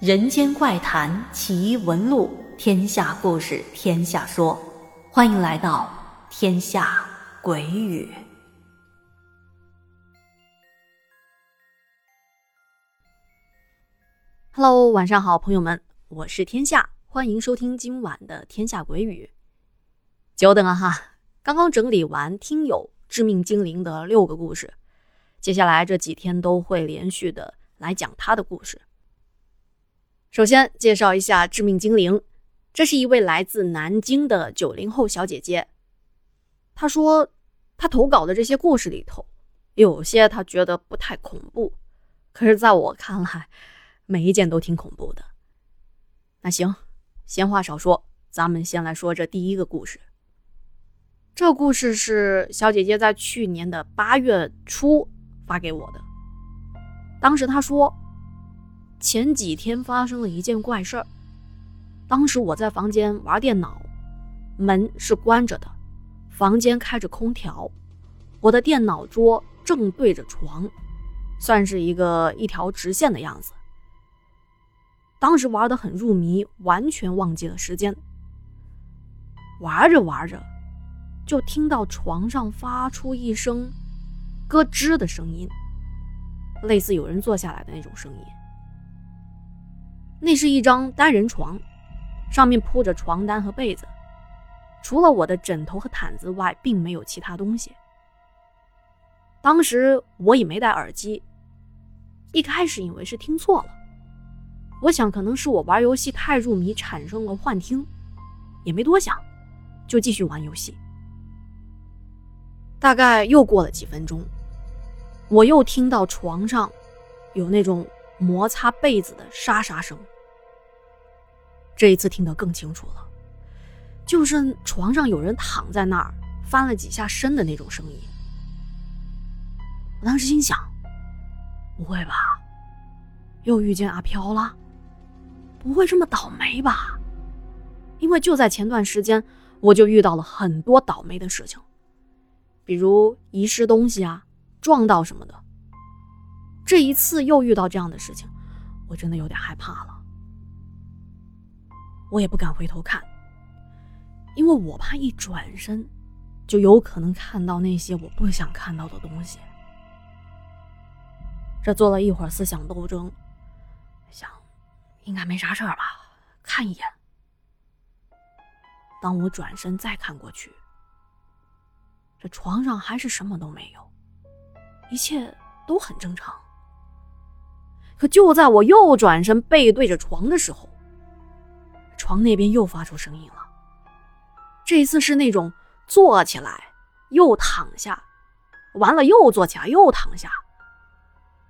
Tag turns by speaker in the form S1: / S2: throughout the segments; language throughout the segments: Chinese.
S1: 人间怪谈奇闻录，天下故事天下说，欢迎来到天下鬼语。
S2: Hello，晚上好，朋友们，我是天下，欢迎收听今晚的天下鬼语。久等了哈，刚刚整理完听友致命精灵的六个故事。接下来这几天都会连续的来讲他的故事。首先介绍一下致命精灵，这是一位来自南京的九零后小姐姐。她说，她投稿的这些故事里头，有些她觉得不太恐怖，可是在我看来，每一件都挺恐怖的。那行，闲话少说，咱们先来说这第一个故事。这故事是小姐姐在去年的八月初。发给我的。当时她说，前几天发生了一件怪事儿。当时我在房间玩电脑，门是关着的，房间开着空调，我的电脑桌正对着床，算是一个一条直线的样子。当时玩的很入迷，完全忘记了时间。玩着玩着，就听到床上发出一声。咯吱的声音，类似有人坐下来的那种声音。那是一张单人床，上面铺着床单和被子，除了我的枕头和毯子外，并没有其他东西。当时我也没戴耳机，一开始以为是听错了，我想可能是我玩游戏太入迷产生了幻听，也没多想，就继续玩游戏。大概又过了几分钟。我又听到床上有那种摩擦被子的沙沙声，这一次听得更清楚了，就是床上有人躺在那儿翻了几下身的那种声音。我当时心想：不会吧，又遇见阿飘了？不会这么倒霉吧？因为就在前段时间，我就遇到了很多倒霉的事情，比如遗失东西啊。撞到什么的，这一次又遇到这样的事情，我真的有点害怕了。我也不敢回头看，因为我怕一转身，就有可能看到那些我不想看到的东西。这做了一会儿思想斗争，想应该没啥事儿吧，看一眼。当我转身再看过去，这床上还是什么都没有。一切都很正常，可就在我又转身背对着床的时候，床那边又发出声音了。这次是那种坐起来又躺下，完了又坐起来又躺下，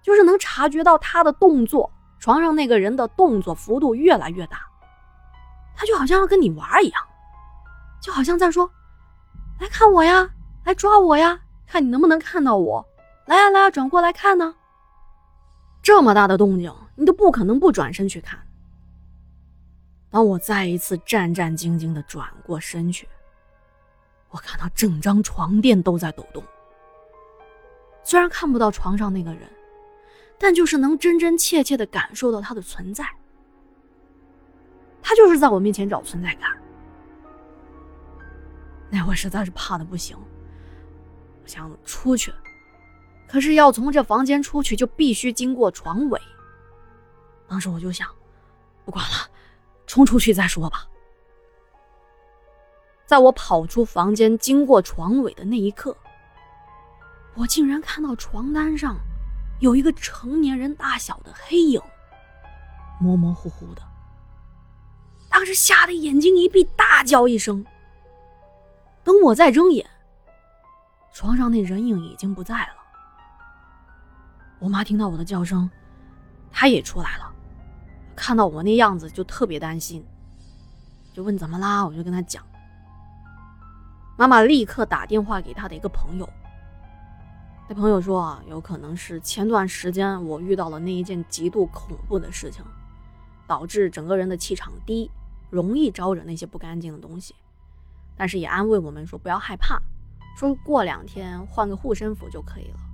S2: 就是能察觉到他的动作，床上那个人的动作幅度越来越大，他就好像要跟你玩一样，就好像在说：“来看我呀，来抓我呀，看你能不能看到我。”来呀来呀，转过来看呢！这么大的动静，你都不可能不转身去看。当我再一次战战兢兢的转过身去，我看到整张床垫都在抖动。虽然看不到床上那个人，但就是能真真切切的感受到他的存在。他就是在我面前找存在感。那会实在是怕的不行，我想出去。可是要从这房间出去，就必须经过床尾。当时我就想，不管了，冲出去再说吧。在我跑出房间，经过床尾的那一刻，我竟然看到床单上有一个成年人大小的黑影，模模糊糊的。当时吓得眼睛一闭，大叫一声。等我再睁眼，床上那人影已经不在了。我妈听到我的叫声，她也出来了，看到我那样子就特别担心，就问怎么啦？我就跟她讲，妈妈立刻打电话给她的一个朋友，那朋友说啊，有可能是前段时间我遇到了那一件极度恐怖的事情，导致整个人的气场低，容易招惹那些不干净的东西，但是也安慰我们说不要害怕，说过两天换个护身符就可以了。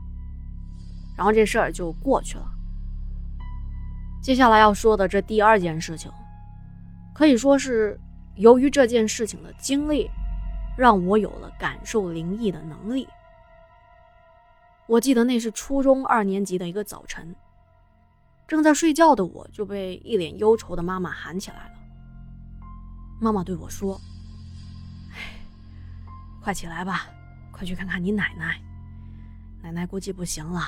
S2: 然后这事儿就过去了。接下来要说的这第二件事情，可以说是由于这件事情的经历，让我有了感受灵异的能力。我记得那是初中二年级的一个早晨，正在睡觉的我就被一脸忧愁的妈妈喊起来了。妈妈对我说：“哎，快起来吧，快去看看你奶奶。奶奶估计不行了，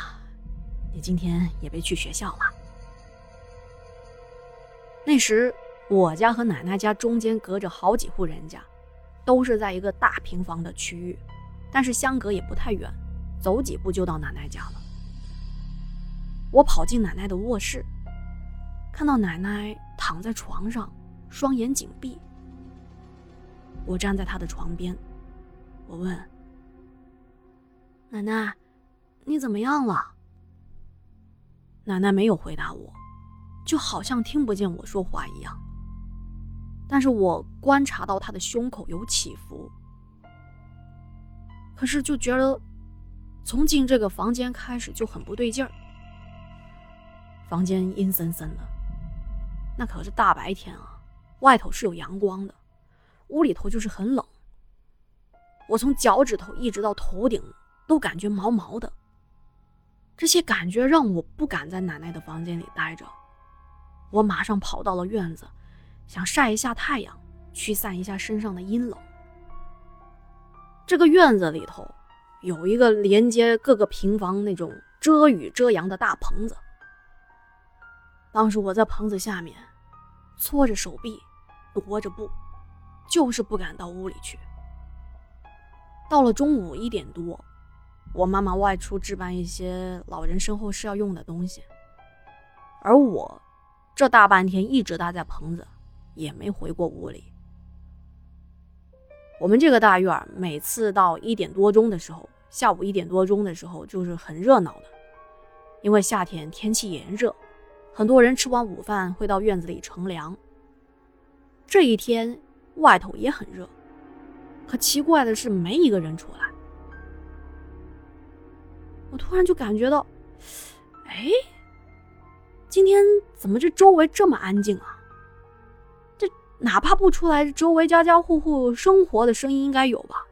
S2: 你今天也别去学校了。”那时我家和奶奶家中间隔着好几户人家，都是在一个大平房的区域，但是相隔也不太远，走几步就到奶奶家了。我跑进奶奶的卧室，看到奶奶躺在床上，双眼紧闭。我站在她的床边，我问：“奶奶，你怎么样了？”奶奶没有回答我。就好像听不见我说话一样，但是我观察到他的胸口有起伏，可是就觉得从进这个房间开始就很不对劲儿。房间阴森森的，那可是大白天啊，外头是有阳光的，屋里头就是很冷。我从脚趾头一直到头顶都感觉毛毛的，这些感觉让我不敢在奶奶的房间里待着。我马上跑到了院子，想晒一下太阳，驱散一下身上的阴冷。这个院子里头有一个连接各个平房那种遮雨遮阳的大棚子。当时我在棚子下面，搓着手臂，踱着步，就是不敢到屋里去。到了中午一点多，我妈妈外出置办一些老人身后事要用的东西，而我。这大半天一直待在棚子，也没回过屋里。我们这个大院每次到一点多钟的时候，下午一点多钟的时候就是很热闹的，因为夏天天气炎热，很多人吃完午饭会到院子里乘凉。这一天外头也很热，可奇怪的是没一个人出来。我突然就感觉到，哎。今天怎么这周围这么安静啊？这哪怕不出来，周围家家户户生活的声音应该有吧？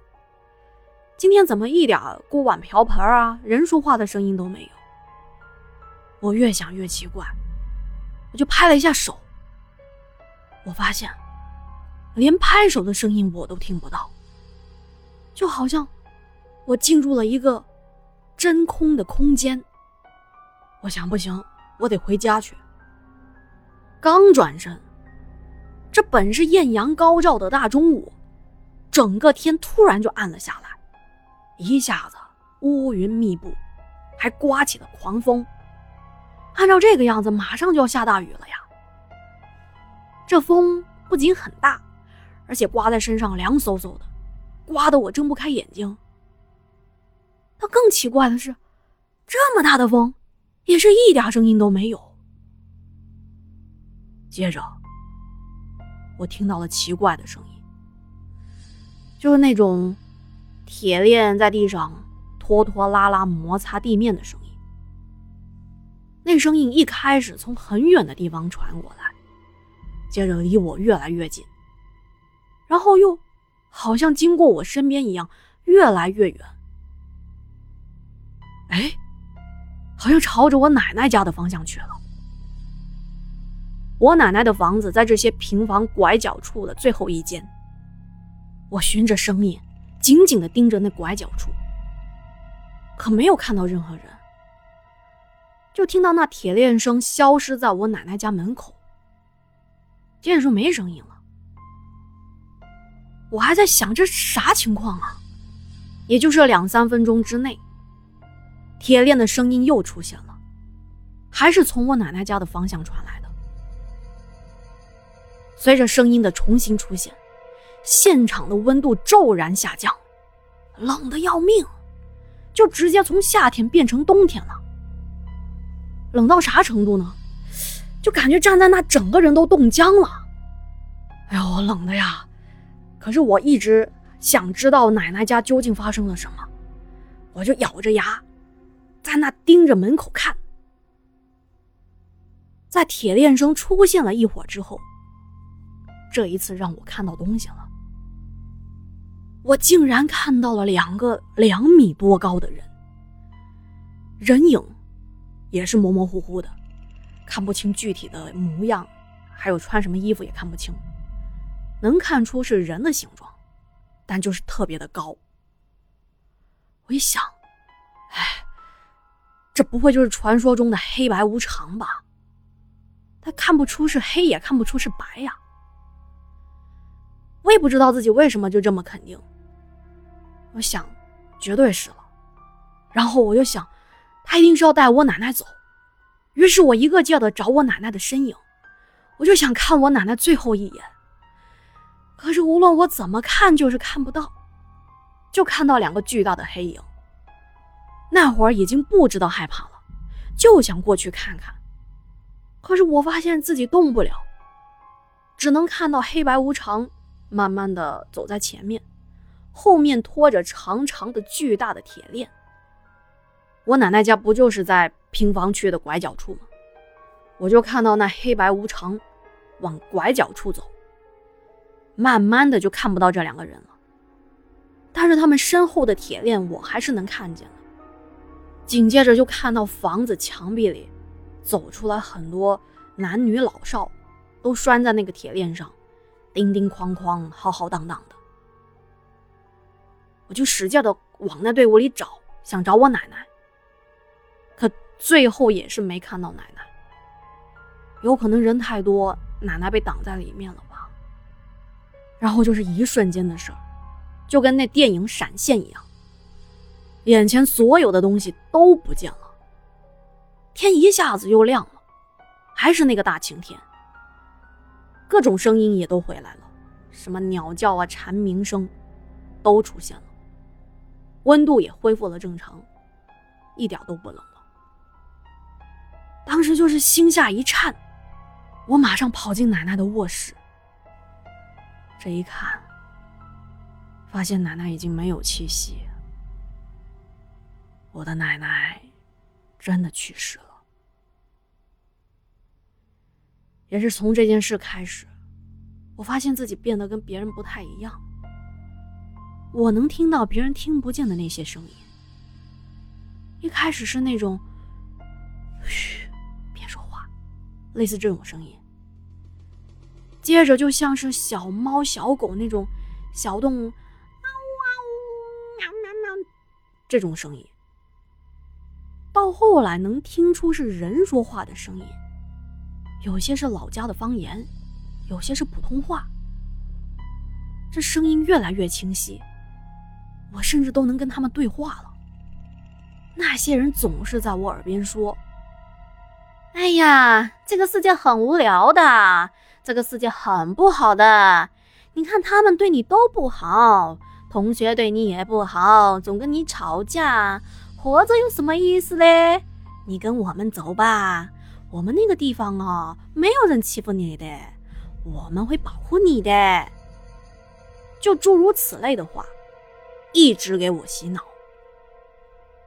S2: 今天怎么一点锅碗瓢盆啊、人说话的声音都没有？我越想越奇怪，我就拍了一下手，我发现连拍手的声音我都听不到，就好像我进入了一个真空的空间。我想不行。我得回家去。刚转身，这本是艳阳高照的大中午，整个天突然就暗了下来，一下子乌云密布，还刮起了狂风。按照这个样子，马上就要下大雨了呀！这风不仅很大，而且刮在身上凉飕飕的，刮得我睁不开眼睛。但更奇怪的是，这么大的风。也是一点声音都没有。接着，我听到了奇怪的声音，就是那种铁链在地上拖拖拉拉摩擦地面的声音。那声音一开始从很远的地方传过来，接着离我越来越近，然后又好像经过我身边一样越来越远。哎。好像朝着我奶奶家的方向去了。我奶奶的房子在这些平房拐角处的最后一间。我循着声音，紧紧的盯着那拐角处，可没有看到任何人。就听到那铁链声消失在我奶奶家门口，接着说没声音了。我还在想这啥情况啊？也就是两三分钟之内。铁链的声音又出现了，还是从我奶奶家的方向传来的。随着声音的重新出现，现场的温度骤然下降，冷的要命，就直接从夏天变成冬天了。冷到啥程度呢？就感觉站在那，整个人都冻僵了。哎呦，冷的呀！可是我一直想知道奶奶家究竟发生了什么，我就咬着牙。在那盯着门口看，在铁链声出现了一会儿之后，这一次让我看到东西了。我竟然看到了两个两米多高的人，人影也是模模糊糊的，看不清具体的模样，还有穿什么衣服也看不清，能看出是人的形状，但就是特别的高。我一想，哎，这不会就是传说中的黑白无常吧？他看不出是黑，也看不出是白呀。我也不知道自己为什么就这么肯定。我想，绝对是了。然后我就想，他一定是要带我奶奶走。于是我一个劲的找我奶奶的身影，我就想看我奶奶最后一眼。可是无论我怎么看，就是看不到。就看到两个巨大的黑影。那会儿已经不知道害怕了，就想过去看看。可是我发现自己动不了，只能看到黑白无常慢慢的走在前面，后面拖着长长的巨大的铁链。我奶奶家不就是在平房区的拐角处吗？我就看到那黑白无常往拐角处走，慢慢的就看不到这两个人了。但是他们身后的铁链，我还是能看见的。紧接着就看到房子墙壁里走出来很多男女老少，都拴在那个铁链上，叮叮哐哐，浩浩荡荡的。我就使劲的往那队伍里找，想找我奶奶。可最后也是没看到奶奶。有可能人太多，奶奶被挡在里面了吧。然后就是一瞬间的事儿。就跟那电影闪现一样，眼前所有的东西都不见了，天一下子又亮了，还是那个大晴天，各种声音也都回来了，什么鸟叫啊、蝉鸣声都出现了，温度也恢复了正常，一点都不冷了。当时就是心下一颤，我马上跑进奶奶的卧室，这一看。发现奶奶已经没有气息，我的奶奶真的去世了。也是从这件事开始，我发现自己变得跟别人不太一样。我能听到别人听不见的那些声音。一开始是那种“嘘，别说话”，类似这种声音。接着就像是小猫、小狗那种小动物喵喵喵。这种声音，到后来能听出是人说话的声音，有些是老家的方言，有些是普通话。这声音越来越清晰，我甚至都能跟他们对话了。那些人总是在我耳边说：“哎呀，这个世界很无聊的，这个世界很不好的，你看他们对你都不好。”同学对你也不好，总跟你吵架，活着有什么意思嘞？你跟我们走吧，我们那个地方哦，没有人欺负你的，我们会保护你的。就诸如此类的话，一直给我洗脑。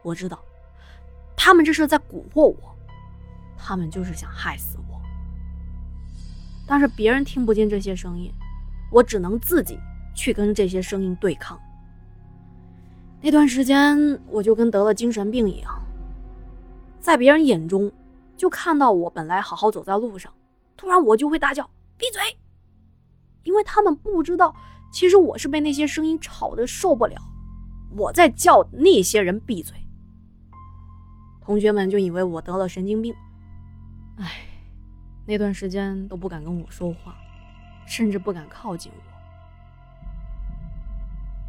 S2: 我知道，他们这是在蛊惑我，他们就是想害死我。但是别人听不见这些声音，我只能自己。去跟这些声音对抗。那段时间，我就跟得了精神病一样，在别人眼中，就看到我本来好好走在路上，突然我就会大叫“闭嘴”，因为他们不知道，其实我是被那些声音吵得受不了，我在叫那些人闭嘴。同学们就以为我得了神经病，哎，那段时间都不敢跟我说话，甚至不敢靠近我。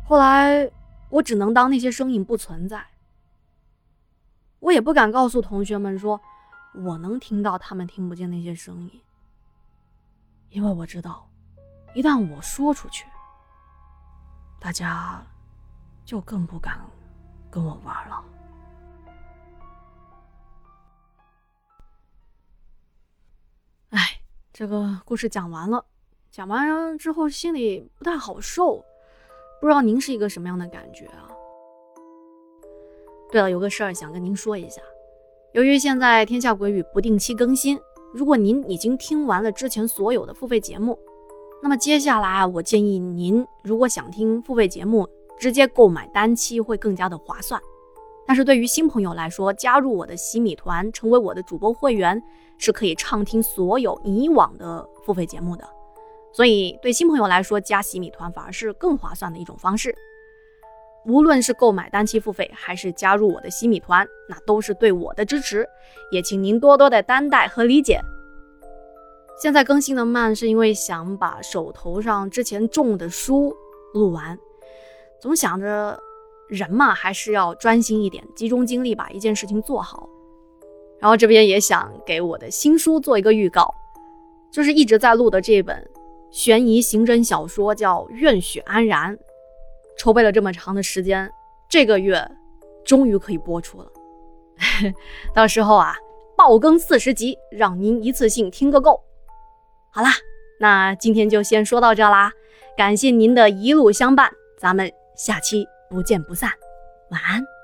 S2: 后来，我只能当那些声音不存在。我也不敢告诉同学们说，我能听到他们听不见那些声音，因为我知道，一旦我说出去，大家就更不敢跟我玩了。哎，这个故事讲完了，讲完之后心里不太好受。不知道您是一个什么样的感觉啊？对了，有个事儿想跟您说一下，由于现在天下鬼语不定期更新，如果您已经听完了之前所有的付费节目，那么接下来我建议您，如果想听付费节目，直接购买单期会更加的划算。但是对于新朋友来说，加入我的洗米团，成为我的主播会员，是可以畅听所有以往的付费节目的。所以对新朋友来说，加洗米团反而是更划算的一种方式。无论是购买单期付费，还是加入我的洗米团，那都是对我的支持，也请您多多的担待和理解。现在更新的慢，是因为想把手头上之前种的书录完，总想着人嘛，还是要专心一点，集中精力把一件事情做好。然后这边也想给我的新书做一个预告，就是一直在录的这本悬疑刑侦小说，叫《愿许安然》。筹备了这么长的时间，这个月终于可以播出了。到时候啊，爆更四十集，让您一次性听个够。好啦，那今天就先说到这啦，感谢您的一路相伴，咱们下期不见不散，晚安。